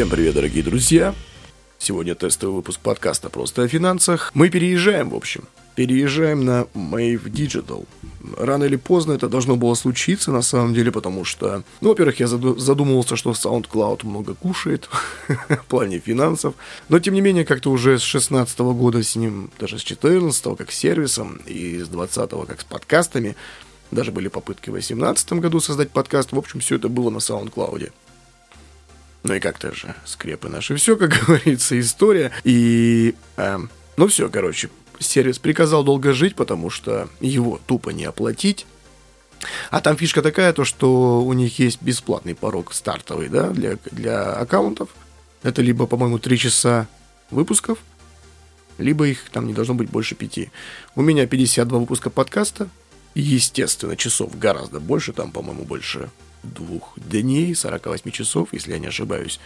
Всем привет, дорогие друзья! Сегодня тестовый выпуск подкаста «Просто о финансах». Мы переезжаем, в общем. Переезжаем на Mave Digital. Рано или поздно это должно было случиться, на самом деле, потому что, ну, во-первых, я задумывался, что SoundCloud много кушает в плане финансов, но, тем не менее, как-то уже с 16 года с ним, даже с 14 как с сервисом, и с 20 как с подкастами, даже были попытки в 2018 году создать подкаст, в общем, все это было на SoundCloud. Ну и как-то же скрепы наши все, как говорится, история. И, э, ну все, короче, сервис приказал долго жить, потому что его тупо не оплатить. А там фишка такая, то что у них есть бесплатный порог стартовый, да, для, для аккаунтов. Это либо, по-моему, 3 часа выпусков, либо их там не должно быть больше 5. У меня 52 выпуска подкаста. Естественно, часов гораздо больше, там, по-моему, больше двух дней, 48 часов, если я не ошибаюсь.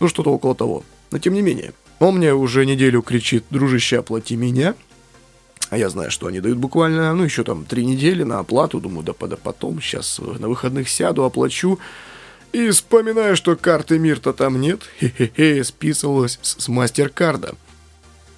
Ну, что-то около того. Но тем не менее, он мне уже неделю кричит, дружище, оплати меня. А я знаю, что они дают буквально, ну, еще там три недели на оплату. Думаю, да, да потом, сейчас на выходных сяду, оплачу. И вспоминаю, что карты мир-то там нет. Хе-хе-хе, списывалась с, мастер-карда.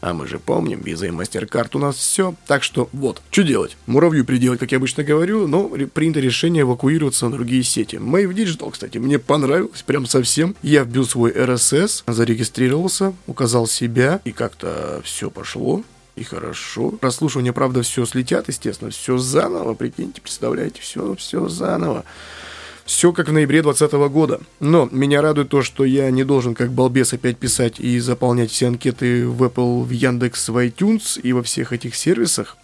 А мы же помним, виза и мастер-карт у нас все. Так что вот, что делать? Муравью приделать, как я обычно говорю, но принято решение эвакуироваться на другие сети. Mave Digital, кстати, мне понравилось прям совсем. Я вбил свой RSS, зарегистрировался, указал себя, и как-то все пошло. И хорошо. Прослушивание, правда, все слетят, естественно. Все заново, прикиньте, представляете, все, все заново. Все как в ноябре 2020 года. Но меня радует то, что я не должен как балбес опять писать и заполнять все анкеты в Apple, в Яндекс, в iTunes и во всех этих сервисах.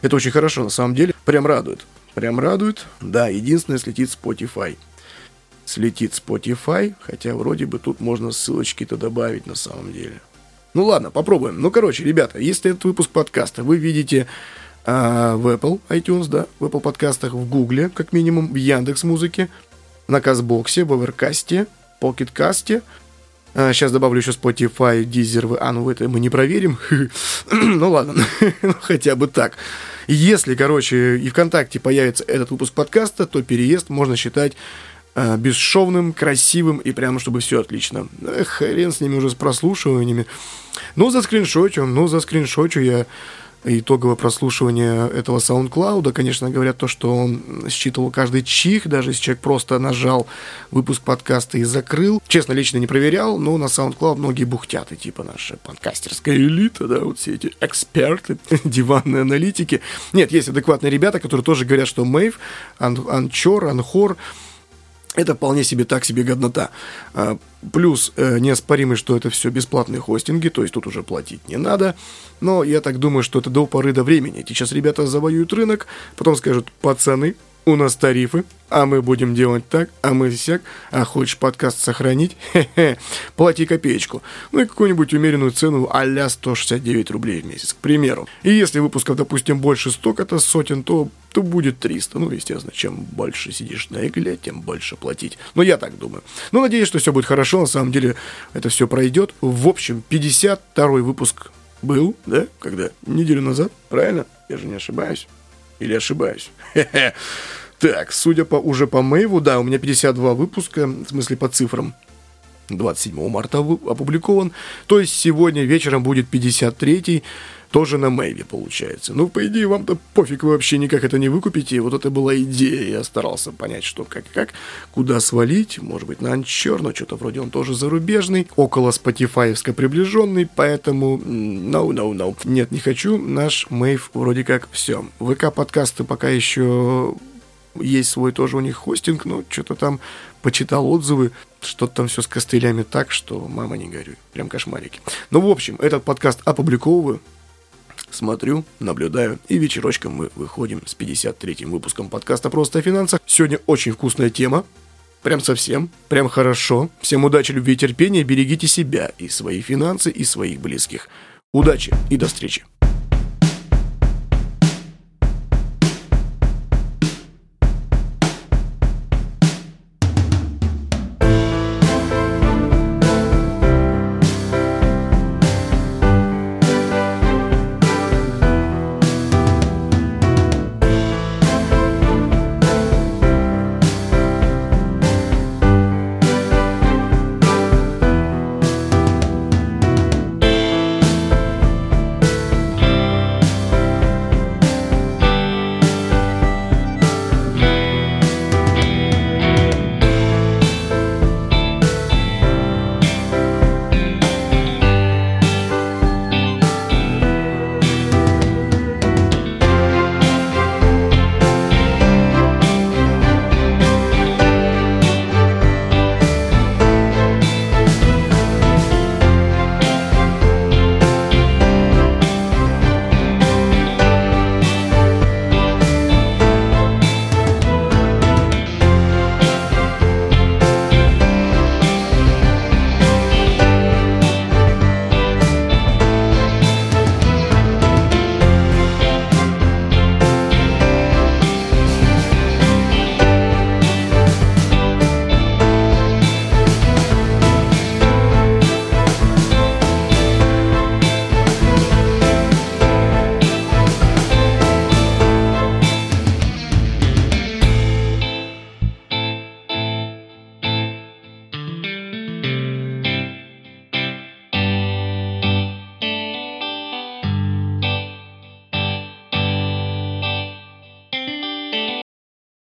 Это очень хорошо, на самом деле. Прям радует. Прям радует. Да, единственное, слетит Spotify. Слетит Spotify, хотя вроде бы тут можно ссылочки-то добавить на самом деле. Ну ладно, попробуем. Ну, короче, ребята, если этот выпуск подкаста вы видите а, в Apple iTunes, да, в Apple подкастах, в Google, как минимум, в Яндекс Музыке, на Казбоксе, в Оверкасте, Покеткасте. А, сейчас добавлю еще Spotify, Deezer, а, ну это мы не проверим. ну ладно, ну, хотя бы так. Если, короче, и ВКонтакте появится этот выпуск подкаста, то переезд можно считать э, бесшовным, красивым и прямо чтобы все отлично. Эх, хрен с ними уже с прослушиваниями. Ну, за скриншотю, ну, за скриншотю я итоговое прослушивание этого SoundCloud, конечно, говорят то, что он считывал каждый чих, даже если человек просто нажал выпуск подкаста и закрыл. Честно, лично не проверял, но на SoundCloud многие бухтят, и типа наша подкастерская элита, да, вот все эти эксперты, диванные аналитики. Нет, есть адекватные ребята, которые тоже говорят, что Мейв, Анчор, Анхор, это вполне себе так себе годнота. А, плюс э, неоспоримый, что это все бесплатные хостинги, то есть тут уже платить не надо. Но я так думаю, что это до поры до времени. Сейчас ребята завоюют рынок, потом скажут, пацаны, у нас тарифы, а мы будем делать так, а мы всяк, а хочешь подкаст сохранить, хе-хе, плати копеечку. Ну и какую-нибудь умеренную цену а-ля 169 рублей в месяц, к примеру. И если выпусков, допустим, больше 100 это сотен, то, то будет 300. Ну, естественно, чем больше сидишь на игле, тем больше платить. Но я так думаю. Ну, надеюсь, что все будет хорошо, на самом деле это все пройдет. В общем, 52 выпуск был, да, когда? Неделю назад, правильно? Я же не ошибаюсь. Или ошибаюсь? Так, судя по уже по Мэйву, да, у меня 52 выпуска, в смысле по цифрам. 27 марта опубликован. То есть сегодня вечером будет 53-й, тоже на Мэйве получается. Ну, по идее, вам-то пофиг, вы вообще никак это не выкупите. Вот это была идея. Я старался понять, что как как, куда свалить. Может быть, на Анчер, но что-то вроде он тоже зарубежный. Около спотифаевско приближенный, поэтому no, no, no. Нет, не хочу. Наш Мэйв вроде как все. ВК-подкасты пока еще есть свой тоже у них хостинг, но что-то там почитал отзывы, что-то там все с костылями так, что мама не горюй. Прям кошмарики. Ну, в общем, этот подкаст опубликовываю. Смотрю, наблюдаю, и вечерочком мы выходим с 53-м выпуском подкаста «Просто о финансах». Сегодня очень вкусная тема, Прям совсем, прям хорошо. Всем удачи, любви и терпения, берегите себя и свои финансы, и своих близких. Удачи и до встречи.